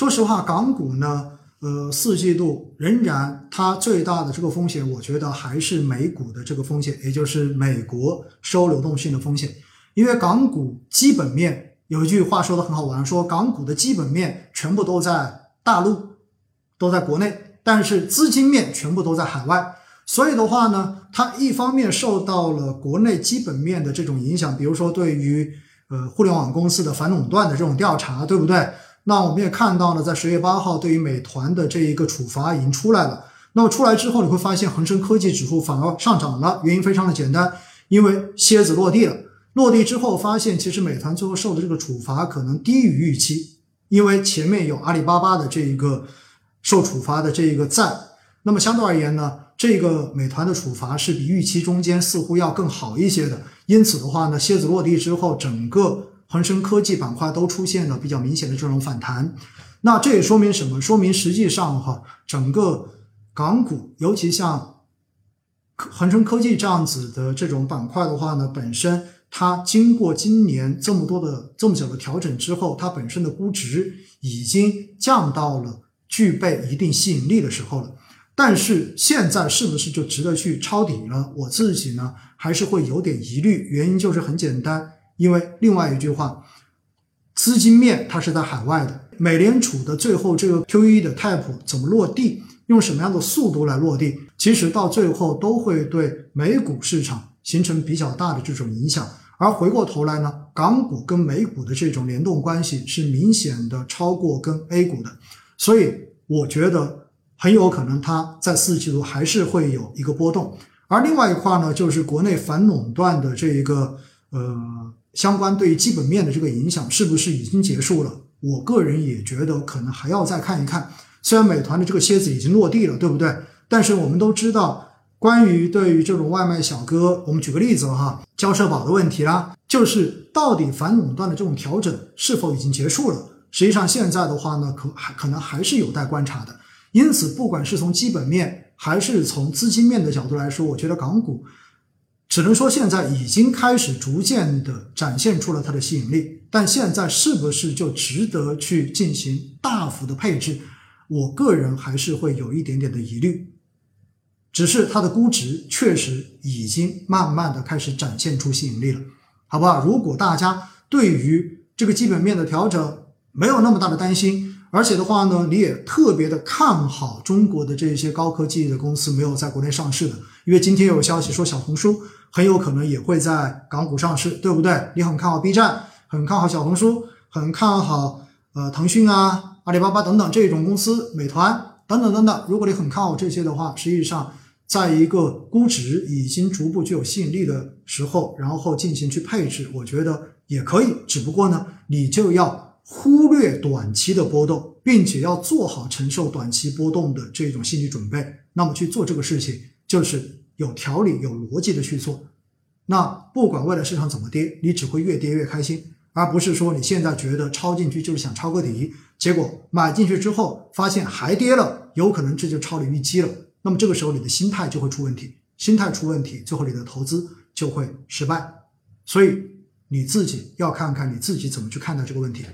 说实话，港股呢，呃，四季度仍然它最大的这个风险，我觉得还是美股的这个风险，也就是美国收流动性的风险。因为港股基本面有一句话说的很好玩，说港股的基本面全部都在大陆，都在国内，但是资金面全部都在海外。所以的话呢，它一方面受到了国内基本面的这种影响，比如说对于呃互联网公司的反垄断的这种调查，对不对？那我们也看到了，在十月八号，对于美团的这一个处罚已经出来了。那么出来之后，你会发现恒生科技指数反而上涨了，原因非常的简单，因为蝎子落地了。落地之后，发现其实美团最后受的这个处罚可能低于预期，因为前面有阿里巴巴的这一个受处罚的这一个在。那么相对而言呢，这个美团的处罚是比预期中间似乎要更好一些的。因此的话呢，蝎子落地之后，整个。恒生科技板块都出现了比较明显的这种反弹，那这也说明什么？说明实际上哈，整个港股，尤其像恒生科技这样子的这种板块的话呢，本身它经过今年这么多的这么久的调整之后，它本身的估值已经降到了具备一定吸引力的时候了。但是现在是不是就值得去抄底了？我自己呢还是会有点疑虑，原因就是很简单。因为另外一句话，资金面它是在海外的，美联储的最后这个 QE 的 type 怎么落地，用什么样的速度来落地，其实到最后都会对美股市场形成比较大的这种影响。而回过头来呢，港股跟美股的这种联动关系是明显的超过跟 A 股的，所以我觉得很有可能它在四季度还是会有一个波动。而另外一块呢，就是国内反垄断的这一个呃。相关对于基本面的这个影响是不是已经结束了？我个人也觉得可能还要再看一看。虽然美团的这个蝎子已经落地了，对不对？但是我们都知道，关于对于这种外卖小哥，我们举个例子哈，交社保的问题啦，就是到底反垄断的这种调整是否已经结束了？实际上现在的话呢，可还可能还是有待观察的。因此，不管是从基本面还是从资金面的角度来说，我觉得港股。只能说现在已经开始逐渐的展现出了它的吸引力，但现在是不是就值得去进行大幅的配置？我个人还是会有一点点的疑虑。只是它的估值确实已经慢慢的开始展现出吸引力了，好不好？如果大家对于这个基本面的调整没有那么大的担心，而且的话呢，你也特别的看好中国的这些高科技的公司没有在国内上市的，因为今天有消息说小红书。很有可能也会在港股上市，对不对？你很看好 B 站，很看好小红书，很看好呃腾讯啊、阿里巴巴等等这种公司，美团等等等等。如果你很看好这些的话，实际上在一个估值已经逐步具有吸引力的时候，然后进行去配置，我觉得也可以。只不过呢，你就要忽略短期的波动，并且要做好承受短期波动的这种心理准备。那么去做这个事情，就是。有条理、有逻辑的去做，那不管未来市场怎么跌，你只会越跌越开心，而不是说你现在觉得抄进去就是想抄个底，结果买进去之后发现还跌了，有可能这就超了预期了。那么这个时候你的心态就会出问题，心态出问题，最后你的投资就会失败。所以你自己要看看你自己怎么去看待这个问题。